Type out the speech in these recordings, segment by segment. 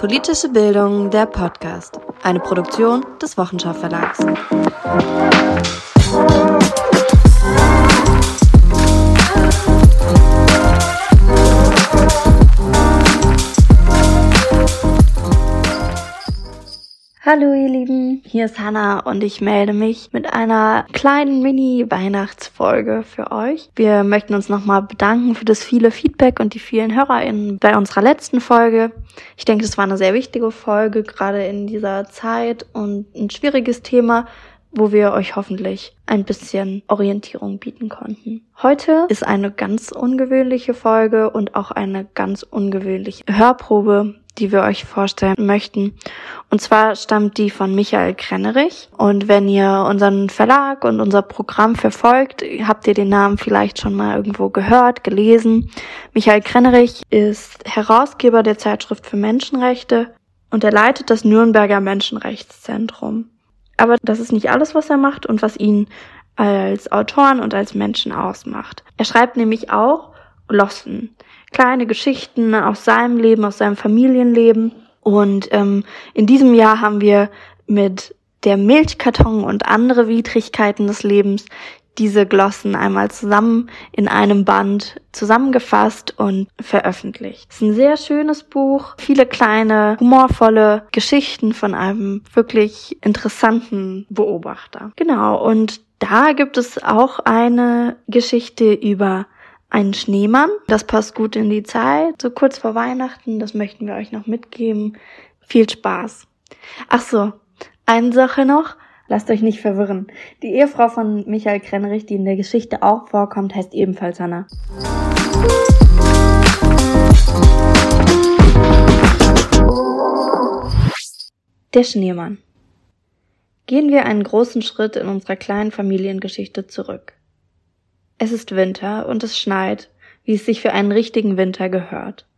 Politische Bildung, der Podcast. Eine Produktion des Wochenschau Verlags. Hallo ihr Lieben, hier ist Hannah und ich melde mich mit einer kleinen Mini-Weihnachtsfolge für euch. Wir möchten uns nochmal bedanken für das viele Feedback und die vielen HörerInnen bei unserer letzten Folge. Ich denke, das war eine sehr wichtige Folge, gerade in dieser Zeit und ein schwieriges Thema, wo wir euch hoffentlich ein bisschen Orientierung bieten konnten. Heute ist eine ganz ungewöhnliche Folge und auch eine ganz ungewöhnliche Hörprobe, die wir euch vorstellen möchten. Und zwar stammt die von Michael Krennerich. Und wenn ihr unseren Verlag und unser Programm verfolgt, habt ihr den Namen vielleicht schon mal irgendwo gehört, gelesen. Michael Krennerich ist Herausgeber der Zeitschrift für Menschenrechte und er leitet das Nürnberger Menschenrechtszentrum. Aber das ist nicht alles, was er macht und was ihn als Autoren und als Menschen ausmacht. Er schreibt nämlich auch Glossen kleine Geschichten aus seinem Leben, aus seinem Familienleben. Und ähm, in diesem Jahr haben wir mit der Milchkarton und andere Widrigkeiten des Lebens diese Glossen einmal zusammen in einem Band zusammengefasst und veröffentlicht. Es ist ein sehr schönes Buch, viele kleine, humorvolle Geschichten von einem wirklich interessanten Beobachter. Genau, und da gibt es auch eine Geschichte über einen Schneemann. Das passt gut in die Zeit, so kurz vor Weihnachten. Das möchten wir euch noch mitgeben. Viel Spaß. Ach so, eine Sache noch. Lasst euch nicht verwirren. Die Ehefrau von Michael Krennerich, die in der Geschichte auch vorkommt, heißt ebenfalls Hanna. Der Schneemann. Gehen wir einen großen Schritt in unserer kleinen Familiengeschichte zurück. Es ist Winter und es schneit, wie es sich für einen richtigen Winter gehört.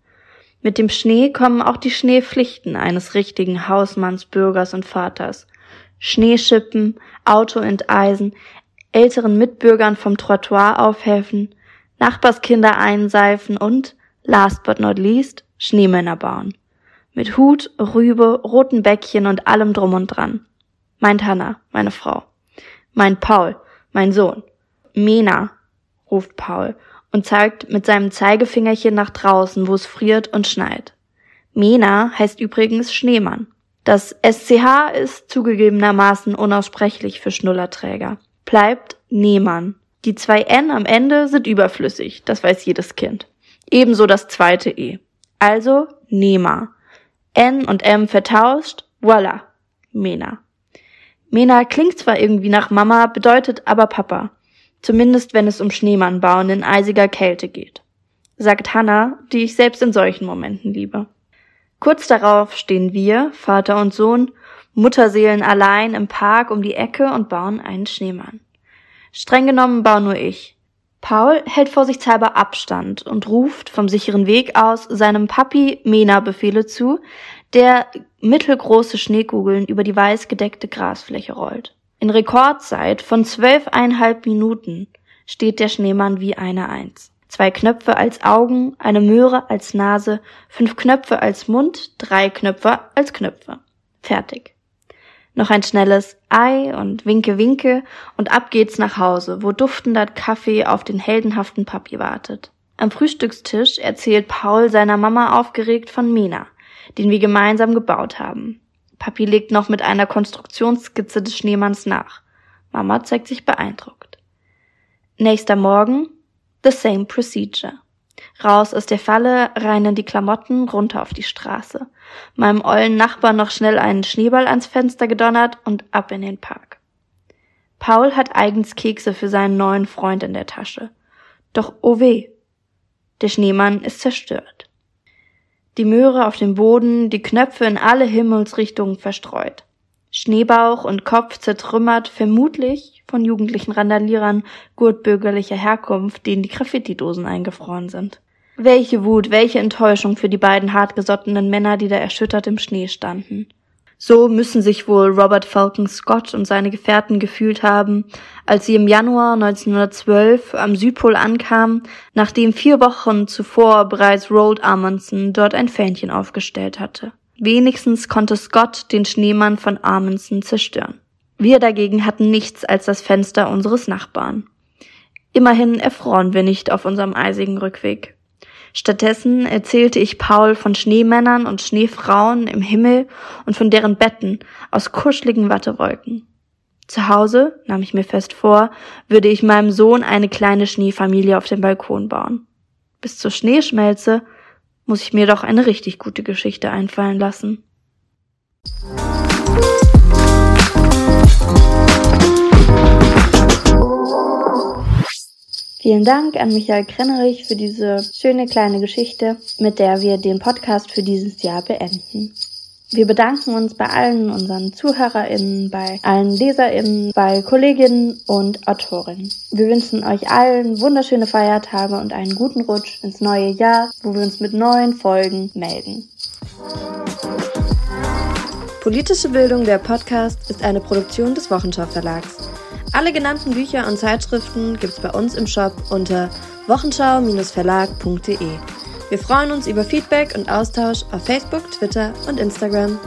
Mit dem Schnee kommen auch die Schneepflichten eines richtigen Hausmanns, Bürgers und Vaters. Schneeschippen, Auto enteisen, älteren Mitbürgern vom Trottoir aufhelfen, Nachbarskinder einseifen und, last but not least, Schneemänner bauen. Mit Hut, Rübe, roten Bäckchen und allem drum und dran. Meint Hanna, meine Frau. Mein Paul, mein Sohn. Mena, ruft Paul und zeigt mit seinem Zeigefingerchen nach draußen, wo es friert und schneit. Mena heißt übrigens Schneemann. Das SCH ist zugegebenermaßen unaussprechlich für Schnullerträger. Bleibt Nehmann. Die zwei N am Ende sind überflüssig, das weiß jedes Kind. Ebenso das zweite E. Also Nema. N und M vertauscht, voila, Mena. Mena klingt zwar irgendwie nach Mama, bedeutet aber Papa. Zumindest wenn es um Schneemannbauen in eisiger Kälte geht. Sagt Hannah, die ich selbst in solchen Momenten liebe. Kurz darauf stehen wir, Vater und Sohn, Mutterseelen allein im Park um die Ecke und bauen einen Schneemann. Streng genommen baue nur ich. Paul hält vorsichtshalber Abstand und ruft vom sicheren Weg aus seinem Papi Mena Befehle zu, der mittelgroße Schneekugeln über die weiß gedeckte Grasfläche rollt. In Rekordzeit von zwölfeinhalb Minuten steht der Schneemann wie eine Eins. Zwei Knöpfe als Augen, eine Möhre als Nase, fünf Knöpfe als Mund, drei Knöpfe als Knöpfe. Fertig. Noch ein schnelles Ei und Winke Winke und ab geht's nach Hause, wo duftender Kaffee auf den heldenhaften Papi wartet. Am Frühstückstisch erzählt Paul seiner Mama aufgeregt von Mina, den wir gemeinsam gebaut haben. Papi legt noch mit einer Konstruktionsskizze des Schneemanns nach. Mama zeigt sich beeindruckt. Nächster Morgen, the same procedure. Raus aus der Falle, rein in die Klamotten, runter auf die Straße. Meinem ollen Nachbar noch schnell einen Schneeball ans Fenster gedonnert und ab in den Park. Paul hat eigens Kekse für seinen neuen Freund in der Tasche. Doch oh weh, der Schneemann ist zerstört die Möhre auf dem Boden, die Knöpfe in alle Himmelsrichtungen verstreut. Schneebauch und Kopf zertrümmert, vermutlich von jugendlichen Randalierern gurtbürgerlicher Herkunft, denen die Graffiti-Dosen eingefroren sind. Welche Wut, welche Enttäuschung für die beiden hartgesottenen Männer, die da erschüttert im Schnee standen. So müssen sich wohl Robert Falcon Scott und seine Gefährten gefühlt haben, als sie im Januar 1912 am Südpol ankamen, nachdem vier Wochen zuvor bereits Roald Amundsen dort ein Fähnchen aufgestellt hatte. Wenigstens konnte Scott den Schneemann von Amundsen zerstören. Wir dagegen hatten nichts als das Fenster unseres Nachbarn. Immerhin erfroren wir nicht auf unserem eisigen Rückweg. Stattdessen erzählte ich Paul von Schneemännern und Schneefrauen im Himmel und von deren Betten aus kuscheligen Wattewolken. Zu Hause, nahm ich mir fest vor, würde ich meinem Sohn eine kleine Schneefamilie auf dem Balkon bauen. Bis zur Schneeschmelze muss ich mir doch eine richtig gute Geschichte einfallen lassen. Vielen Dank an Michael Krennerich für diese schöne kleine Geschichte, mit der wir den Podcast für dieses Jahr beenden. Wir bedanken uns bei allen unseren ZuhörerInnen, bei allen LeserInnen, bei Kolleginnen und Autorinnen. Wir wünschen euch allen wunderschöne Feiertage und einen guten Rutsch ins neue Jahr, wo wir uns mit neuen Folgen melden. Politische Bildung, der Podcast, ist eine Produktion des Wochenschau Verlags. Alle genannten Bücher und Zeitschriften gibt's bei uns im Shop unter wochenschau-verlag.de. Wir freuen uns über Feedback und Austausch auf Facebook, Twitter und Instagram.